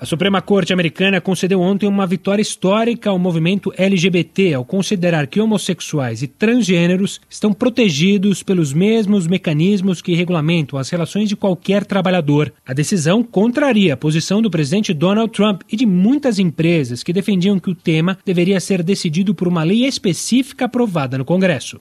A Suprema Corte Americana concedeu ontem uma vitória histórica ao movimento LGBT ao considerar que homossexuais e transgêneros estão protegidos pelos mesmos mecanismos que regulamentam as relações de qualquer trabalhador. A decisão contraria a posição do presidente Donald Trump e de muitas empresas que defendiam que o tema deveria ser decidido por uma lei específica aprovada no Congresso.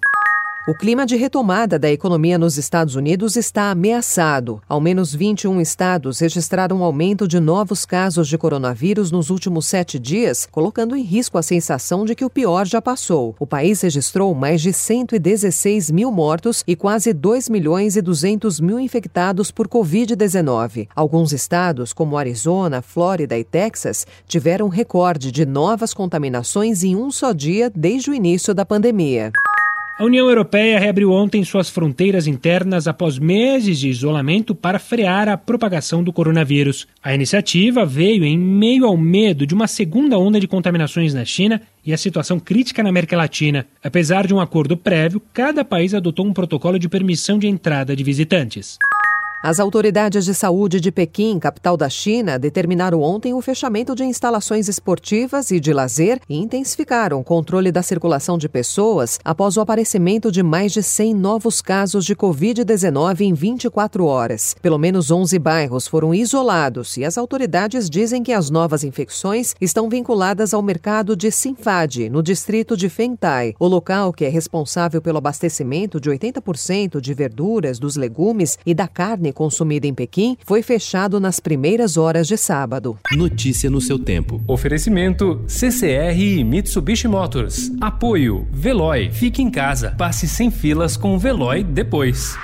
O clima de retomada da economia nos Estados Unidos está ameaçado. Ao menos 21 estados registraram um aumento de novos casos de coronavírus nos últimos sete dias, colocando em risco a sensação de que o pior já passou. O país registrou mais de 116 mil mortos e quase 2 milhões e 200 mil infectados por Covid-19. Alguns estados, como Arizona, Flórida e Texas, tiveram recorde de novas contaminações em um só dia desde o início da pandemia. A União Europeia reabriu ontem suas fronteiras internas após meses de isolamento para frear a propagação do coronavírus. A iniciativa veio em meio ao medo de uma segunda onda de contaminações na China e a situação crítica na América Latina. Apesar de um acordo prévio, cada país adotou um protocolo de permissão de entrada de visitantes. As autoridades de saúde de Pequim, capital da China, determinaram ontem o fechamento de instalações esportivas e de lazer e intensificaram o controle da circulação de pessoas após o aparecimento de mais de 100 novos casos de Covid-19 em 24 horas. Pelo menos 11 bairros foram isolados e as autoridades dizem que as novas infecções estão vinculadas ao mercado de Sinfad, no distrito de Fengtai, o local que é responsável pelo abastecimento de 80% de verduras, dos legumes e da carne consumida em Pequim foi fechado nas primeiras horas de sábado. Notícia no seu tempo. Oferecimento CCR e Mitsubishi Motors. Apoio Veloy. Fique em casa. Passe sem filas com o Veloy depois.